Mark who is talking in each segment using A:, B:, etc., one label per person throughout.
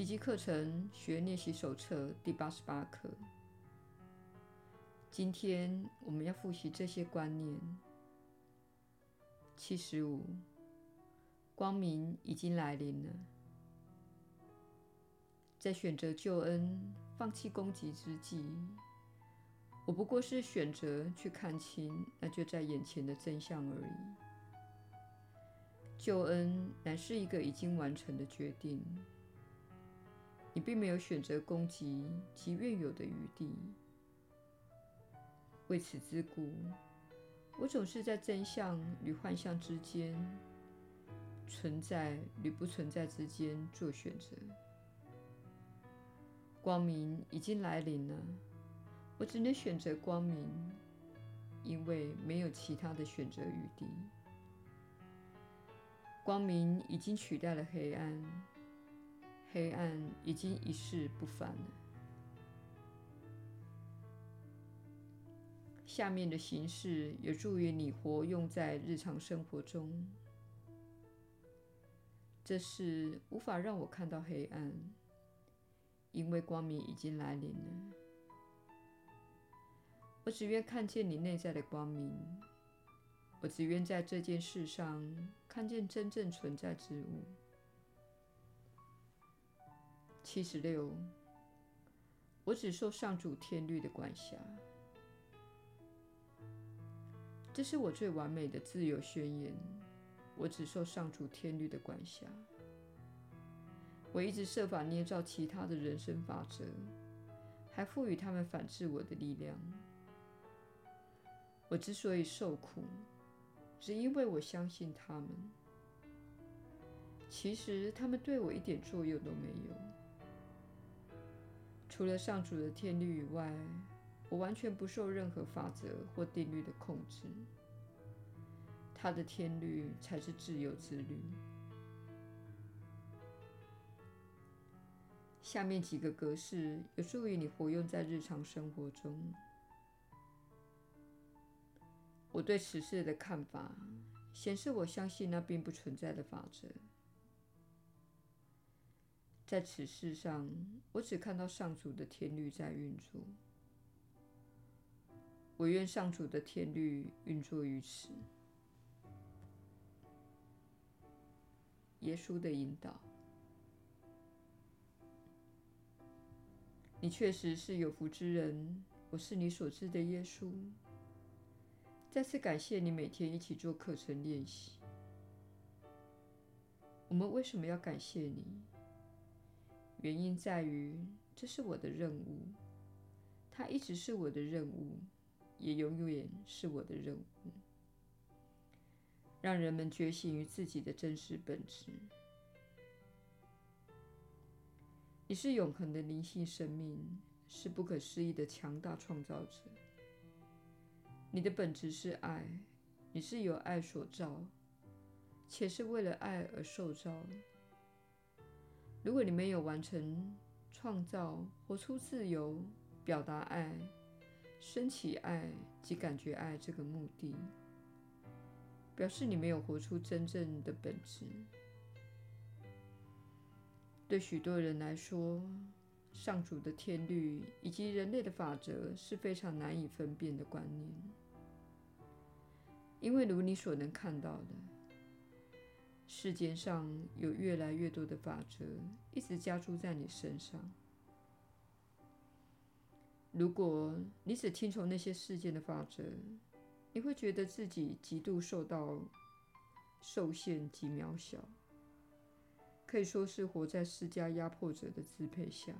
A: 奇迹课程学练习手册第八十八课。今天我们要复习这些观念。七十五，光明已经来临了。在选择救恩、放弃攻击之际，我不过是选择去看清那就在眼前的真相而已。救恩乃是一个已经完成的决定，你并没有选择攻击其原有的余地。为此之故，我总是在真相与幻象之间、存在与不存在之间做选择。光明已经来临了，我只能选择光明，因为没有其他的选择余地。光明已经取代了黑暗，黑暗已经一去不返了。下面的形式有助于你活用在日常生活中。这是无法让我看到黑暗，因为光明已经来临了。我只愿看见你内在的光明。我只愿在这件事上看见真正存在之物。七十六，我只受上主天律的管辖。这是我最完美的自由宣言。我只受上主天律的管辖。我一直设法捏造其他的人生法则，还赋予他们反制我的力量。我之所以受苦，只因为我相信他们，其实他们对我一点作用都没有。除了上主的天律以外，我完全不受任何法则或定律的控制。他的天律才是自由之律。下面几个格式有助于你活用在日常生活中。我对此事的看法显示，我相信那并不存在的法则。在此事上，我只看到上主的天律在运作。我愿上主的天律运作于此。耶稣的引导，你确实是有福之人。我是你所知的耶稣。再次感谢你每天一起做课程练习。我们为什么要感谢你？原因在于这是我的任务，它一直是我的任务，也永远是我的任务。让人们觉醒于自己的真实本质。你是永恒的灵性生命，是不可思议的强大创造者。你的本质是爱，你是由爱所造，且是为了爱而受造。如果你没有完成创造、活出自由、表达爱、升起爱及感觉爱这个目的，表示你没有活出真正的本质。对许多人来说，上主的天律以及人类的法则是非常难以分辨的观念。因为如你所能看到的，世间上有越来越多的法则一直加诸在你身上。如果你只听从那些世间的法则，你会觉得自己极度受到受限及渺小，可以说是活在施加压迫者的支配下。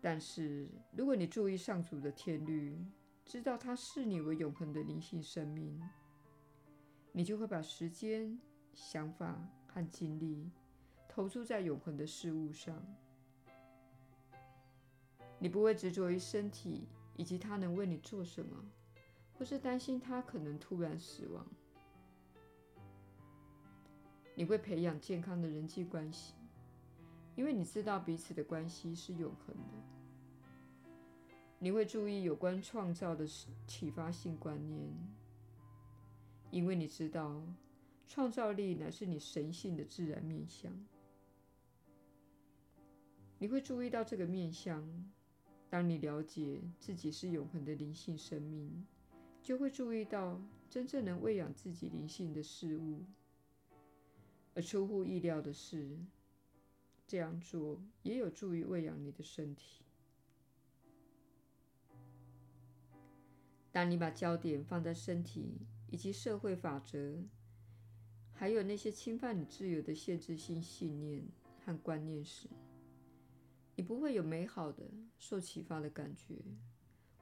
A: 但是，如果你注意上主的天律，知道他视你为永恒的灵性生命，你就会把时间、想法和精力投注在永恒的事物上。你不会执着于身体以及它能为你做什么，或是担心它可能突然死亡。你会培养健康的人际关系，因为你知道彼此的关系是永恒的。你会注意有关创造的启发性观念，因为你知道创造力乃是你神性的自然面向。你会注意到这个面向。当你了解自己是永恒的灵性生命，就会注意到真正能喂养自己灵性的事物。而出乎意料的是，这样做也有助于喂养你的身体。当你把焦点放在身体以及社会法则，还有那些侵犯你自由的限制性信念和观念时，你不会有美好的、受启发的感觉，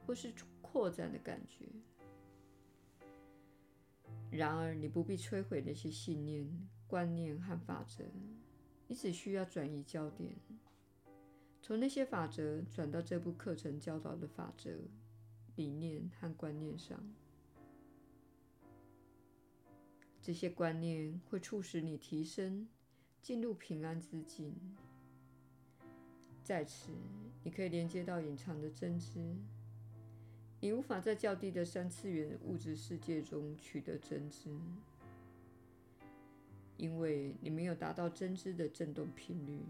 A: 或是扩展的感觉。然而，你不必摧毁那些信念、观念和法则，你只需要转移焦点，从那些法则转到这部课程教导的法则。理念和观念上，这些观念会促使你提升，进入平安之境。在此，你可以连接到隐藏的真知。你无法在较低的三次元物质世界中取得真知，因为你没有达到真知的振动频率。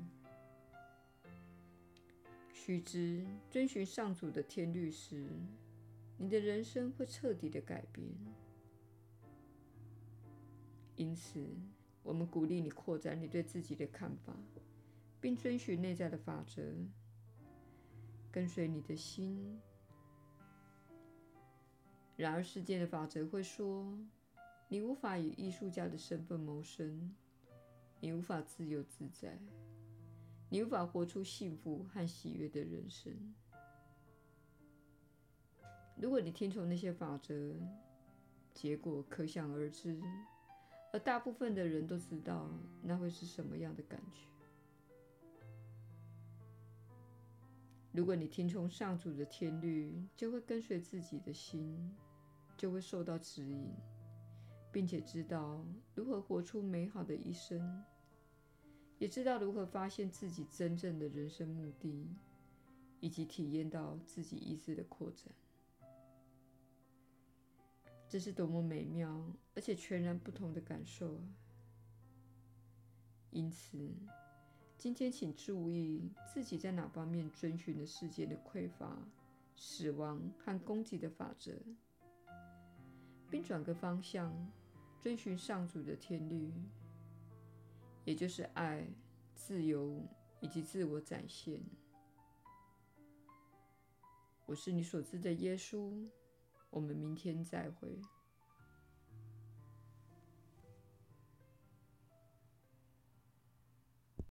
A: 须知，遵循上主的天律时，你的人生会彻底的改变，因此，我们鼓励你扩展你对自己的看法，并遵循内在的法则，跟随你的心。然而，世界的法则会说，你无法以艺术家的身份谋生，你无法自由自在，你无法活出幸福和喜悦的人生。如果你听从那些法则，结果可想而知，而大部分的人都知道那会是什么样的感觉。如果你听从上主的天律，就会跟随自己的心，就会受到指引，并且知道如何活出美好的一生，也知道如何发现自己真正的人生目的，以及体验到自己意识的扩展。这是多么美妙而且全然不同的感受啊！因此，今天请注意自己在哪方面遵循了世界的匮乏、死亡和攻击的法则，并转个方向，遵循上主的天律，也就是爱、自由以及自我展现。我是你所知的耶稣。我们明天再会。